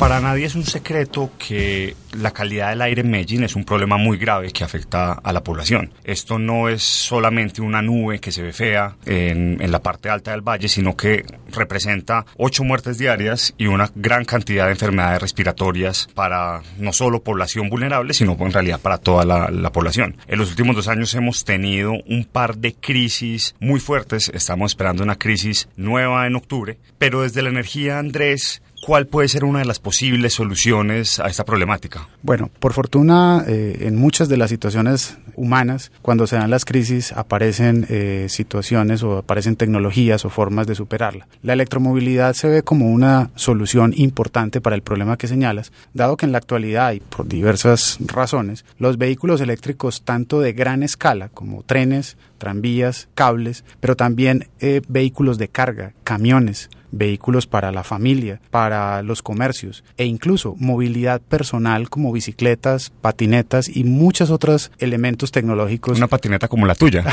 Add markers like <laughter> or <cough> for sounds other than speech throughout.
Para nadie es un secreto que la calidad del aire en Medellín es un problema muy grave que afecta a la población. Esto no es solamente una nube que se ve fea en, la parte alta del valle, sino que representa ocho muertes diarias y una gran cantidad de enfermedades respiratorias para no solo población vulnerable, sino en realidad para toda la, la población. En los últimos dos años hemos tenido un par de crisis muy fuertes. Estamos esperando una crisis nueva en octubre, pero desde la energía, Andrés, ¿Cuál puede ser una de las posibles soluciones a esta problemática? Bueno, por fortuna, eh, en muchas de las situaciones humanas, cuando se dan las crisis, aparecen eh, situaciones o aparecen tecnologías o formas de superarla. La electromovilidad se ve como una solución importante para el problema que señalas, dado que en la actualidad y por diversas razones, los vehículos eléctricos tanto de gran escala como trenes, tranvías, cables, pero también eh, vehículos de carga, camiones, vehículos para la familia, para los comercios e incluso movilidad personal como bicicletas, patinetas y muchos otros elementos tecnológicos. Una patineta como la tuya.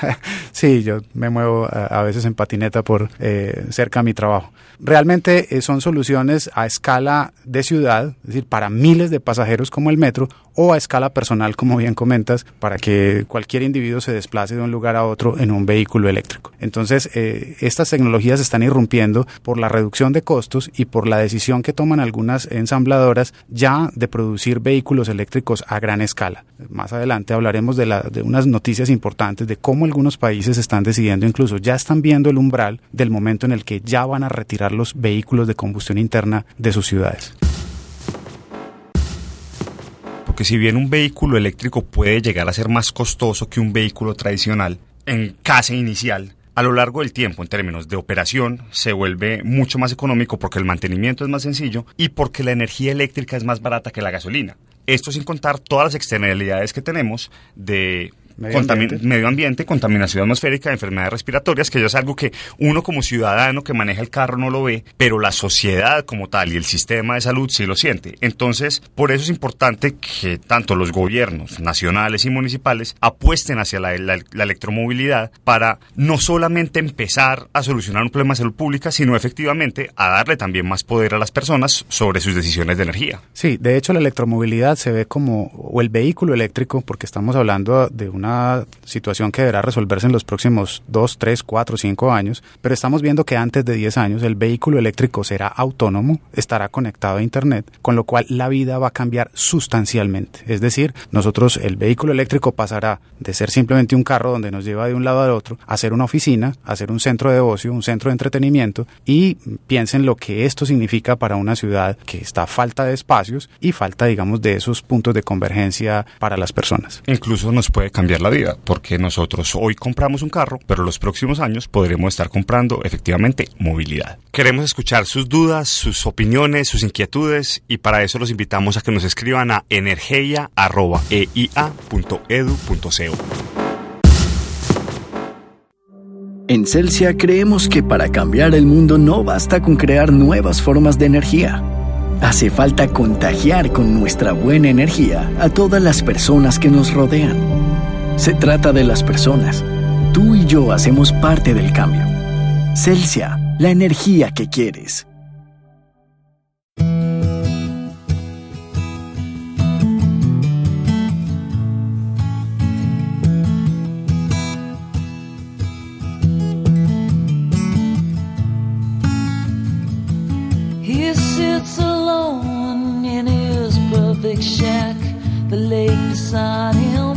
<laughs> sí, yo me muevo a, veces en patineta por eh, cerca de mi trabajo. Realmente eh, son soluciones a escala de ciudad, es decir, para miles de pasajeros como el metro, o a escala personal, como bien comentas, para que cualquier individuo se desplace de un lugar a otro en un vehículo eléctrico. Entonces, eh, estas tecnologías están irrumpiendo por la reducción de costos y por la decisión que toman algunas ensambladoras ya de producir vehículos eléctricos a gran escala. Más adelante hablaremos de, unas noticias importantes de cómo algunos países están decidiendo, incluso ya están viendo el umbral del momento en el que ya van a retirar los vehículos de combustión interna de sus ciudades porque si bien un vehículo eléctrico puede llegar a ser más costoso que un vehículo tradicional en casa inicial, a lo largo del tiempo, en términos de operación, se vuelve mucho más económico porque el mantenimiento es más sencillo y porque la energía eléctrica es más barata que la gasolina. Esto sin contar todas las externalidades que tenemos de medio ambiente. contaminación atmosférica, enfermedades respiratorias, que ya es algo que uno como ciudadano que maneja el carro no lo ve, pero la sociedad como tal y el sistema de salud sí lo siente. Entonces, por eso es importante que tanto los gobiernos nacionales y municipales apuesten hacia la, electromovilidad para no solamente empezar a solucionar un problema de salud pública, sino efectivamente a darle también más poder a las personas sobre sus decisiones de energía. Sí, de hecho la electromovilidad se ve como, o el vehículo eléctrico, porque estamos hablando de una situación que deberá resolverse en los próximos 2, 3, 4, 5 años, pero estamos viendo que antes de 10 años el vehículo eléctrico será autónomo, estará conectado a Internet, con lo cual la vida va a cambiar sustancialmente. Es decir, nosotros el vehículo eléctrico pasará de ser simplemente un carro donde nos lleva de un lado al otro a ser una oficina, a ser un centro de ocio, un centro de entretenimiento y piensen lo que esto significa para una ciudad que está a falta de espacios y falta, digamos, de esos puntos de convergencia para las personas. Incluso nos puede cambiar la vida, porque nosotros hoy compramos un carro, pero los próximos años podremos estar comprando efectivamente movilidad. Queremos escuchar sus dudas, sus opiniones, sus inquietudes y para eso los invitamos a que nos escriban a energeia.eia.edu.co. En Celsia creemos que para cambiar el mundo no basta con crear nuevas formas de energía. Hace falta contagiar con nuestra buena energía a todas las personas que nos rodean. Se trata de las personas. Tú y yo hacemos parte del cambio. Celsia, la energía que quieres. He sits alone in his perfect shack, the lake beside him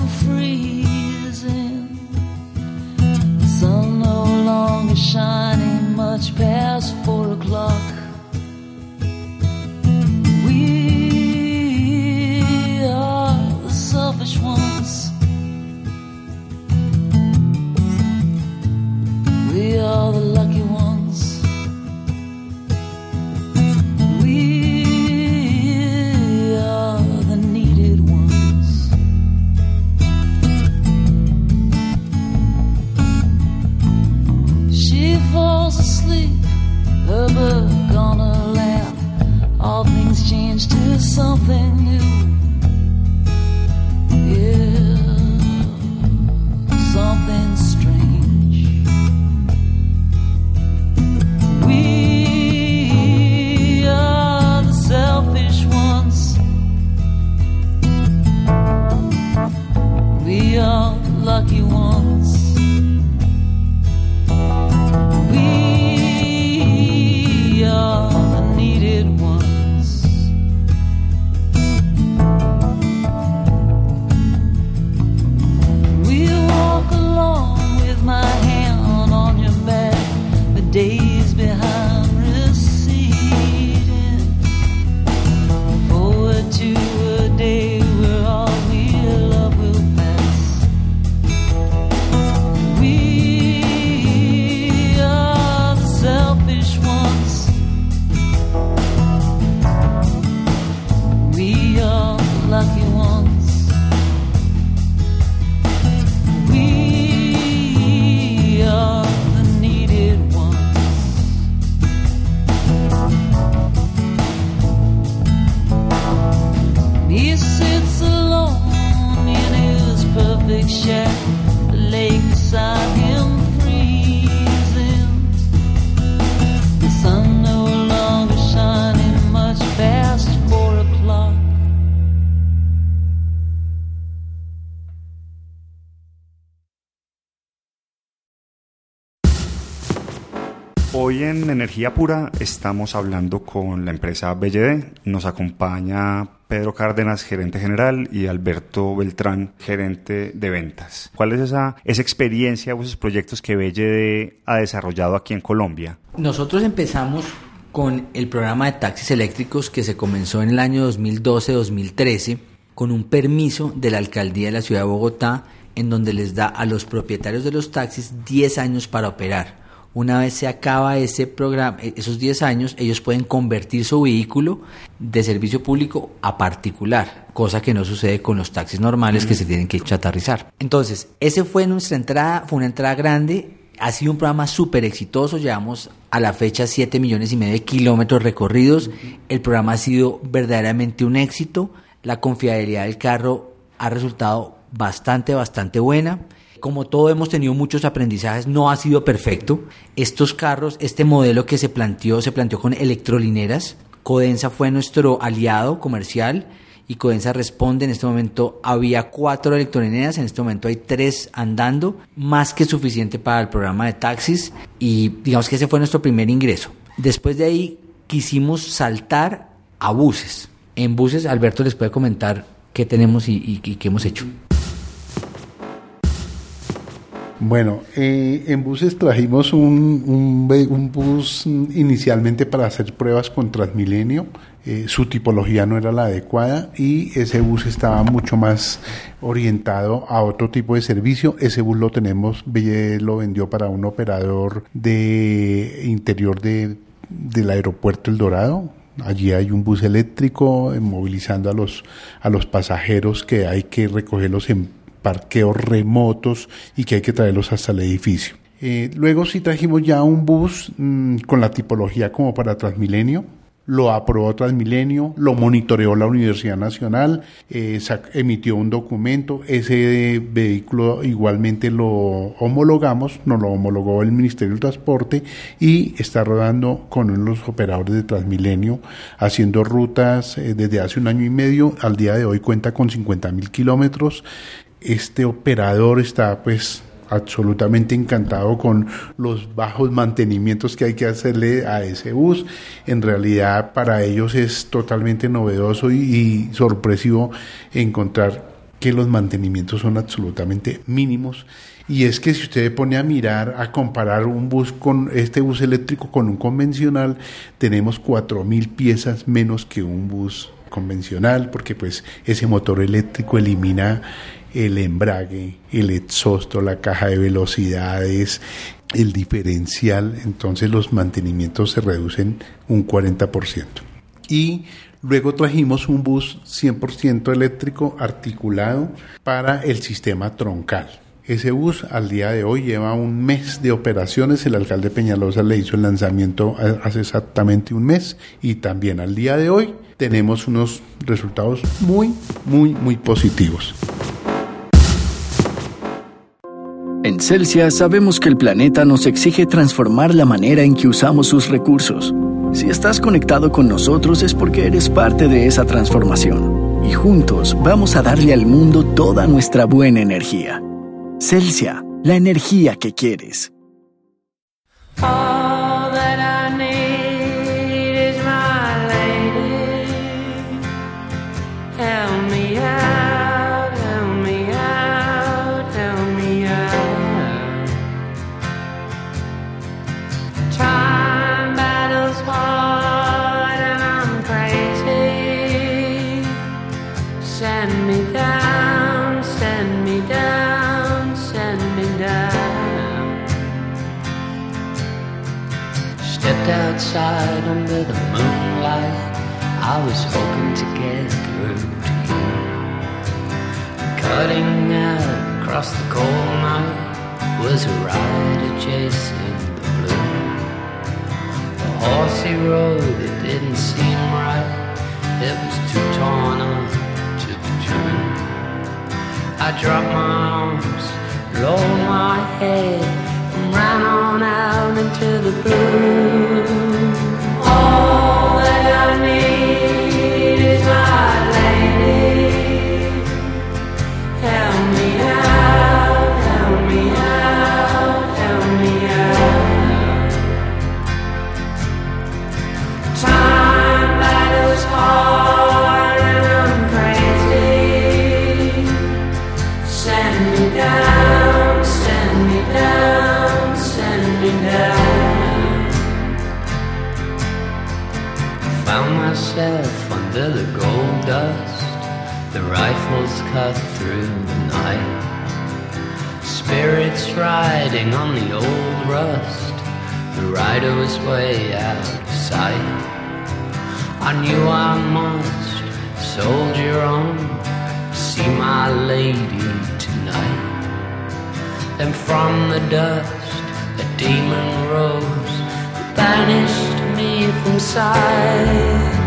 En Energía Pura estamos hablando con la empresa BLD. Nos acompaña Pedro Cárdenas, gerente general, y Alberto Beltrán, gerente de ventas. ¿Cuál es esa, esa experiencia o esos proyectos que BLD ha desarrollado aquí en Colombia? Nosotros empezamos con el programa de taxis eléctricos que se comenzó en el año 2012-2013 con un permiso de la alcaldía de la ciudad de Bogotá en donde les da a los propietarios de los taxis 10 años para operar. Una vez se acaba ese programa, esos 10 años, ellos pueden convertir su vehículo de servicio público a particular, cosa que no sucede con los taxis normales que se tienen que chatarrizar. Entonces, ese fue nuestra entrada, fue una entrada grande, ha sido un programa súper exitoso, llevamos a la fecha 7 millones y medio de kilómetros recorridos, el programa ha sido verdaderamente un éxito, la confiabilidad del carro ha resultado bastante, bastante buena. Como todo hemos tenido muchos aprendizajes, no ha sido perfecto. Estos carros, este modelo que se planteó, se planteó con electrolineras. Codensa fue nuestro aliado comercial y Codensa responde. En este momento había cuatro electrolineras, en este momento hay tres andando, más que suficiente para el programa de taxis y digamos que ese fue nuestro primer ingreso. Después de ahí quisimos saltar a buses. En buses, Alberto les puede comentar qué tenemos y, y- y qué hemos hecho. Bueno, eh, en buses trajimos un, un bus inicialmente para hacer pruebas con Transmilenio. Eh, su tipología no era la adecuada y ese bus estaba mucho más orientado a otro tipo de servicio. Ese bus lo tenemos, lo vendió para un operador de interior de, del aeropuerto El Dorado, Allí hay un bus eléctrico eh, movilizando a los, a los pasajeros que hay que recogerlos en parqueos remotos y que hay que traerlos hasta el edificio. Eh, luego sí trajimos ya un bus mm, con la tipología como para Transmilenio. Lo aprobó Transmilenio, lo monitoreó la Universidad Nacional, eh, emitió un documento, ese vehículo igualmente lo homologamos, nos lo homologó el Ministerio del Transporte y está rodando con los operadores de Transmilenio, haciendo rutas eh, desde hace un año y medio, al día de hoy cuenta con 50 mil kilómetros. Este operador está pues absolutamente encantado con los bajos mantenimientos que hay que hacerle a ese bus. En realidad para ellos es totalmente novedoso y, sorpresivo encontrar que los mantenimientos son absolutamente mínimos. Y es que si usted pone a mirar, a comparar un bus con este bus eléctrico con un convencional, tenemos 4.000 piezas menos que un bus convencional, porque pues ese motor eléctrico elimina el embrague, el exhausto, la caja de velocidades, el diferencial, entonces los mantenimientos se reducen un 40%. Y luego trajimos un bus 100% eléctrico articulado para el sistema troncal. Ese bus al día de hoy lleva un mes de operaciones. El alcalde Peñalosa le hizo el lanzamiento hace exactamente un mes y también al día de hoy tenemos unos resultados muy, muy, muy positivos. En Celsia sabemos que el planeta nos exige transformar la manera en que usamos sus recursos. Si estás conectado con nosotros es porque eres parte de esa transformación. Y juntos vamos a darle al mundo toda nuestra buena energía. Celsia, la energía que quieres. All outside under the moonlight. I was hoping to get through to you. Cutting out across the cold night was a rider chasing the blue. A horsey road it didn't seem right. It was too torn up to be true. I dropped my arms, lowered my head, ran on out into the blue. All way out of sight. I knew I must soldier on, see my lady tonight. Then from the dust, a demon rose, banished me from sight.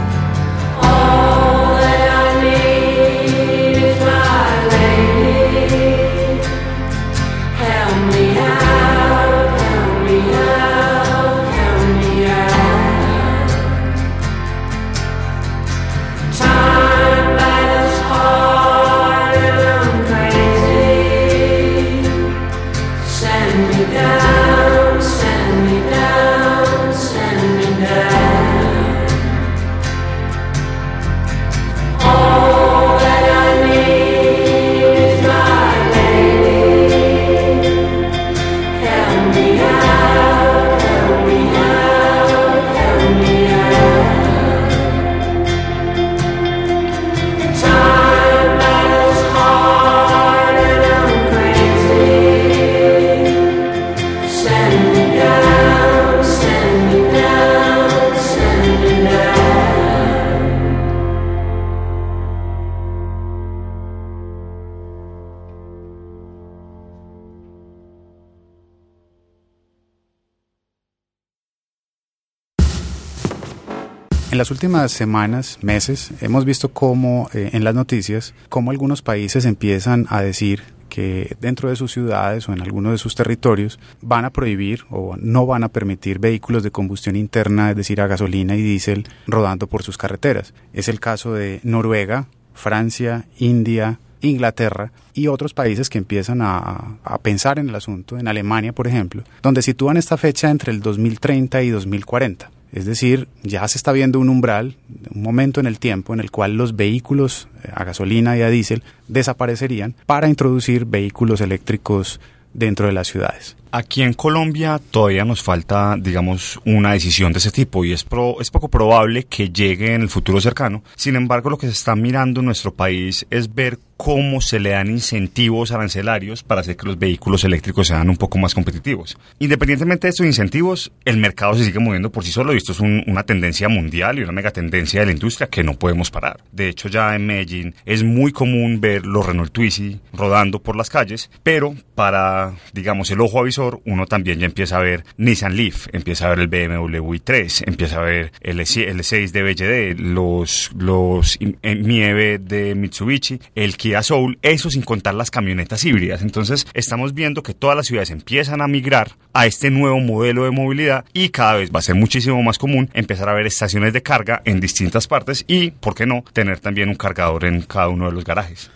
En las últimas semanas, meses, hemos visto cómo eh, en las noticias, cómo algunos países empiezan a decir que dentro de sus ciudades o en algunos de sus territorios van a prohibir o no van a permitir vehículos de combustión interna, es decir, a gasolina y diésel, rodando por sus carreteras. Es el caso de Noruega, Francia, India, Inglaterra y otros países que empiezan a, a, pensar en el asunto, en Alemania, por ejemplo, donde sitúan esta fecha entre el 2030 y 2040. Es decir, ya se está viendo un umbral, un momento en el tiempo en el cual los vehículos eh, a gasolina y a diésel desaparecerían para introducir vehículos eléctricos dentro de las ciudades. Aquí en Colombia todavía nos falta, digamos, una decisión de ese tipo y es, pro, es poco probable que llegue en el futuro cercano. Sin embargo, lo que se está mirando en nuestro país es ver cómo se le dan incentivos arancelarios para hacer que los vehículos eléctricos sean un poco más competitivos. Independientemente de estos incentivos, el mercado se sigue moviendo por sí solo y esto es un, una tendencia mundial y una megatendencia de la industria que no podemos parar. De hecho, ya en Medellín es muy común ver los Renault Twizy rodando por las calles, pero para, digamos, el ojo uno también ya empieza a ver Nissan Leaf, empieza a ver el BMW i3, empieza a ver el, el 6 de BYD, los, los Mieve de Mitsubishi, el Kia Soul, eso sin contar las camionetas híbridas. Entonces estamos viendo que todas las ciudades empiezan a migrar a este nuevo modelo de movilidad y cada vez va a ser muchísimo más común empezar a ver estaciones de carga en distintas partes y, ¿por qué no?, tener también un cargador en cada uno de los garajes.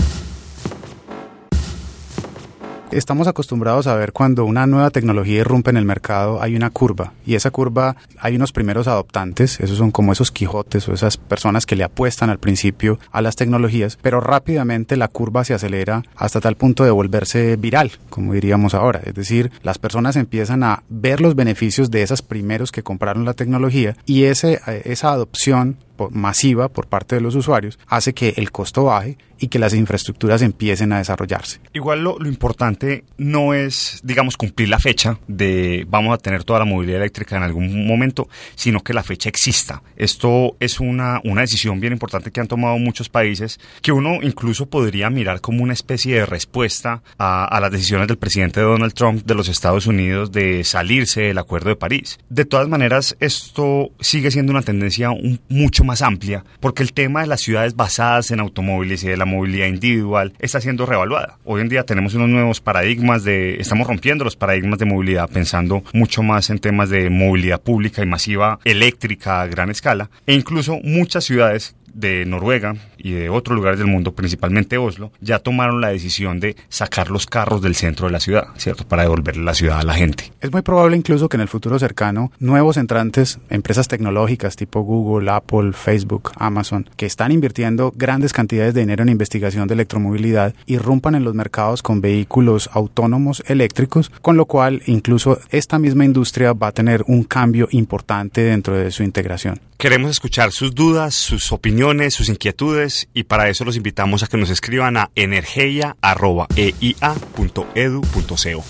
Estamos acostumbrados a ver cuando una nueva tecnología irrumpe en el mercado, hay una curva. Y esa curva hay unos primeros adoptantes, esos son como esos quijotes o esas personas que le apuestan al principio a las tecnologías, pero rápidamente la curva se acelera hasta tal punto de volverse viral, como diríamos ahora, es decir, las personas empiezan a ver los beneficios de esas primeros que compraron la tecnología y ese, eh, esa adopción masiva por parte de los usuarios hace que el costo baje y que las infraestructuras empiecen a desarrollarse. Igual lo, lo, importante no es, digamos, cumplir la fecha de vamos a tener toda la movilidad eléctrica en algún momento, sino que la fecha exista. Esto es una, una decisión bien importante que han tomado muchos países, que uno incluso podría mirar como una especie de respuesta a, a las decisiones del presidente Donald Trump de los Estados Unidos de salirse del Acuerdo de París. De todas maneras, esto sigue siendo una tendencia un, mucho más amplia, porque el tema de las ciudades basadas en automóviles y de la movilidad individual está siendo revaluada. Hoy en día tenemos unos nuevos paradigmas de, estamos rompiendo los paradigmas de movilidad, pensando mucho más en temas de movilidad pública y masiva eléctrica a gran escala, e incluso muchas ciudades de Noruega y de otros lugares del mundo, principalmente Oslo, ya tomaron la decisión de sacar los carros del centro de la ciudad, ¿cierto? Para devolverle la ciudad a la gente. Es muy probable incluso que en el futuro cercano nuevos entrantes, empresas tecnológicas tipo Google, Apple, Facebook, Amazon, que están invirtiendo grandes cantidades de dinero en investigación de electromovilidad, irrumpan en los mercados con vehículos autónomos eléctricos, con lo cual incluso esta misma industria va a tener un cambio importante dentro de su integración. Queremos escuchar sus dudas, sus opiniones, sus inquietudes y para eso los invitamos a que nos escriban a energeia.eia.edu.co.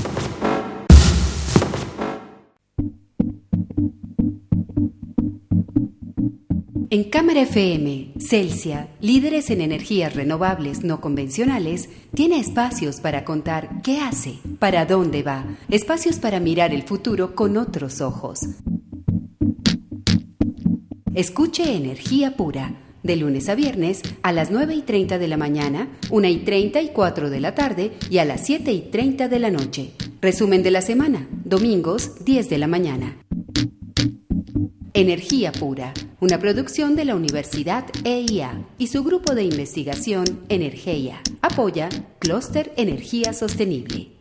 En Cámara FM, Celsia, líderes en energías renovables no convencionales, tiene espacios para contar qué hace, para dónde va, espacios para mirar el futuro con otros ojos. Escuche Energía Pura, de lunes a viernes a las 9 y 30 de la mañana, 1 y 30 y 4 de la tarde y a las 7 y 30 de la noche. Resumen de la semana, domingos 10 de la mañana. Energía Pura, una producción de la Universidad EIA y su grupo de investigación Energía. Apoya Clúster Energía Sostenible.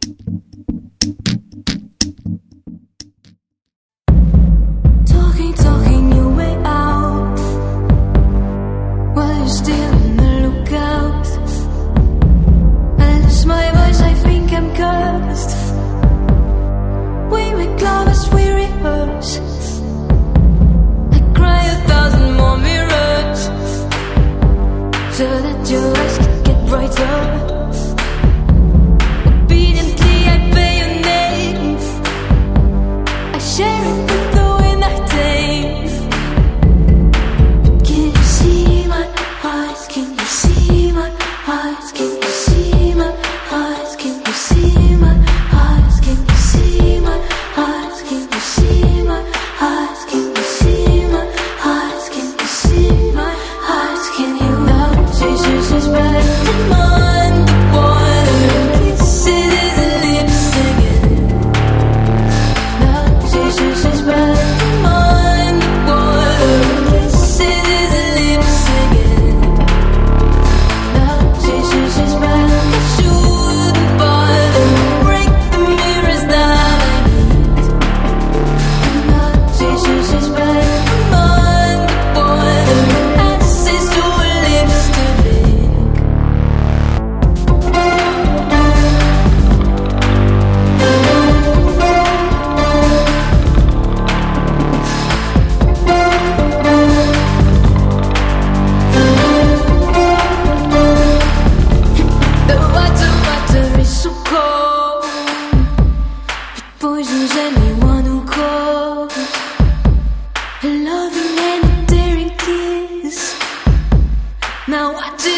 Now I do.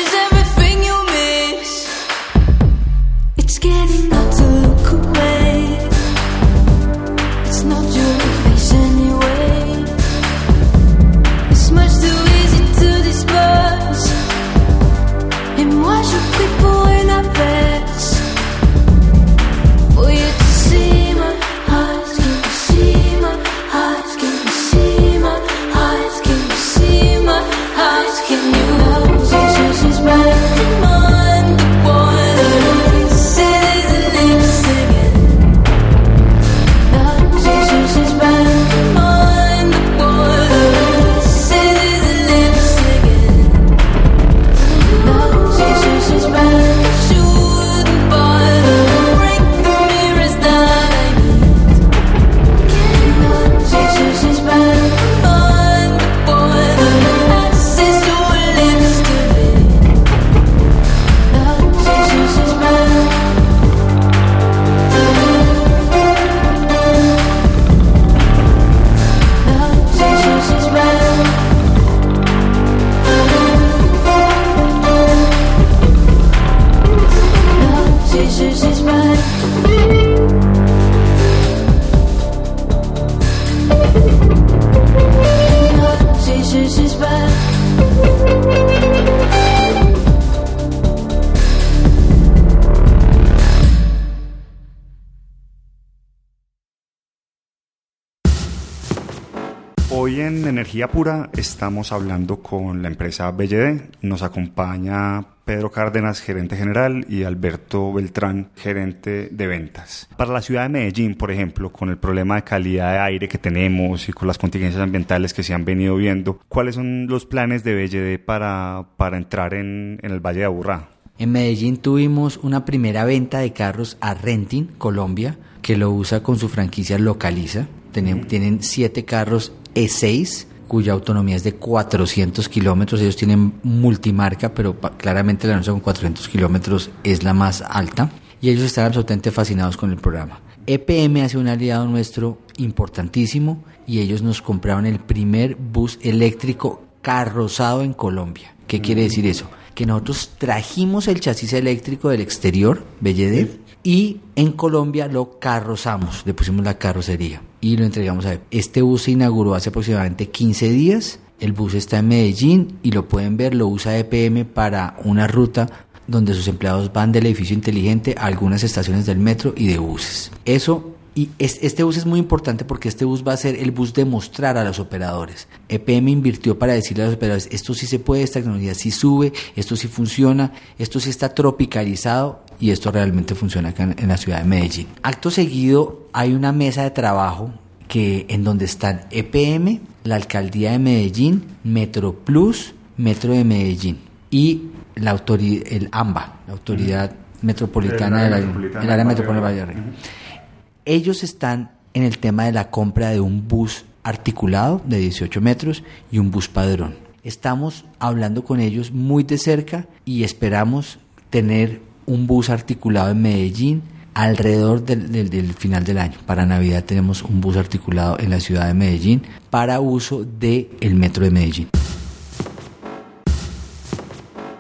Energía Pura estamos hablando con la empresa BLD. Nos acompaña Pedro Cárdenas, gerente general, y Alberto Beltrán, gerente de ventas. Para la ciudad de Medellín, por ejemplo, con el problema de calidad de aire que tenemos y con las contingencias ambientales que se han venido viendo, ¿cuáles son los planes de BLD para, para entrar en, en el Valle de Aburrá? En Medellín tuvimos una primera venta de carros a Renting, Colombia, que lo usa con su franquicia Localiza. Tienen, tienen siete carros E6 cuya autonomía es de 400 kilómetros. Ellos tienen multimarca, pero claramente la nuestra con 400 kilómetros es la más alta. Y ellos están absolutamente fascinados con el programa. EPM hace un aliado nuestro importantísimo y ellos nos compraron el primer bus eléctrico carrozado en Colombia. ¿Qué quiere decir eso? Que nosotros trajimos el chasis eléctrico del exterior, BLD, y en Colombia lo carrozamos, le pusimos la carrocería y lo entregamos a Este bus se inauguró hace aproximadamente 15 días. El bus está en Medellín y lo pueden ver, lo usa EPM para una ruta donde sus empleados van del edificio inteligente a algunas estaciones del metro y de buses. Eso y es- este bus es muy importante porque este bus va a ser el bus de mostrar a los operadores. EPM invirtió para decirle a los operadores, esto sí se puede, esta tecnología sí sube, esto sí funciona, esto sí está tropicalizado y esto realmente funciona acá en, en la ciudad de Medellín. Acto seguido hay una mesa de trabajo que en donde están EPM, la alcaldía de Medellín, Metro Plus, Metro de Medellín y la autoridad, el AMBA, la autoridad metropolitana El del área área metropolitana el área de Valle de. Ellos están en el tema de la compra de un bus articulado de 18 metros y un bus padrón. Estamos hablando con ellos muy de cerca y esperamos tener un bus articulado en Medellín alrededor del, del- del final del año. Para Navidad tenemos un bus articulado en la ciudad de Medellín para uso del el metro de Medellín.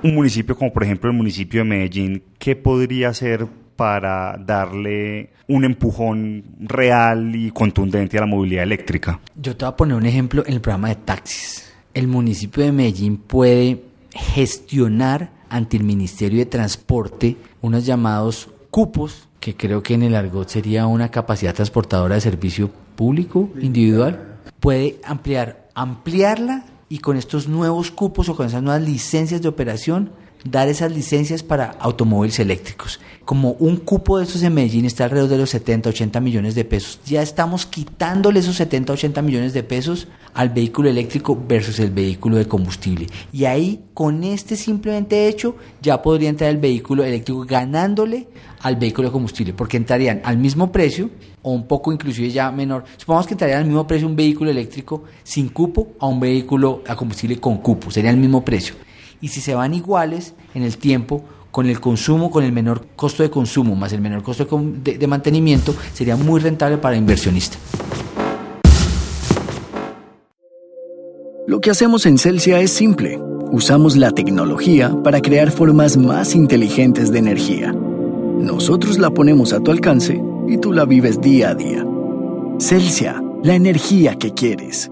Un municipio como por ejemplo el municipio de Medellín, ¿qué podría hacer para darle un empujón real y contundente a la movilidad eléctrica? Yo te voy a poner un ejemplo en el programa de taxis. El municipio de Medellín puede gestionar ante el Ministerio de Transporte unos llamados cupos, que creo que en el argot sería una capacidad transportadora de servicio público individual. Puede ampliar, ampliarla y con estos nuevos cupos o con esas nuevas licencias de operación dar esas licencias para automóviles eléctricos. Como un cupo de esos en Medellín está alrededor de los 70, 80 millones de pesos, ya estamos quitándole esos 70, 80 millones de pesos al vehículo eléctrico versus el vehículo de combustible. Y ahí, con este simplemente hecho, ya podría entrar el vehículo eléctrico ganándole al vehículo de combustible, porque entrarían al mismo precio o un poco inclusive ya menor. Supongamos que entraría al mismo precio un vehículo eléctrico sin cupo a un vehículo a combustible con cupo, sería el mismo precio y si se van iguales en el tiempo, con el consumo, con el menor costo de consumo más el menor costo de, mantenimiento, sería muy rentable para inversionista. Lo que hacemos en Celsia es simple. Usamos la tecnología para crear formas más inteligentes de energía. Nosotros la ponemos a tu alcance y tú la vives día a día. Celsia, la energía que quieres.